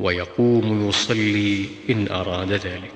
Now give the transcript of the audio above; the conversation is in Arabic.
ويقوم يصلي إن أراد ذلك.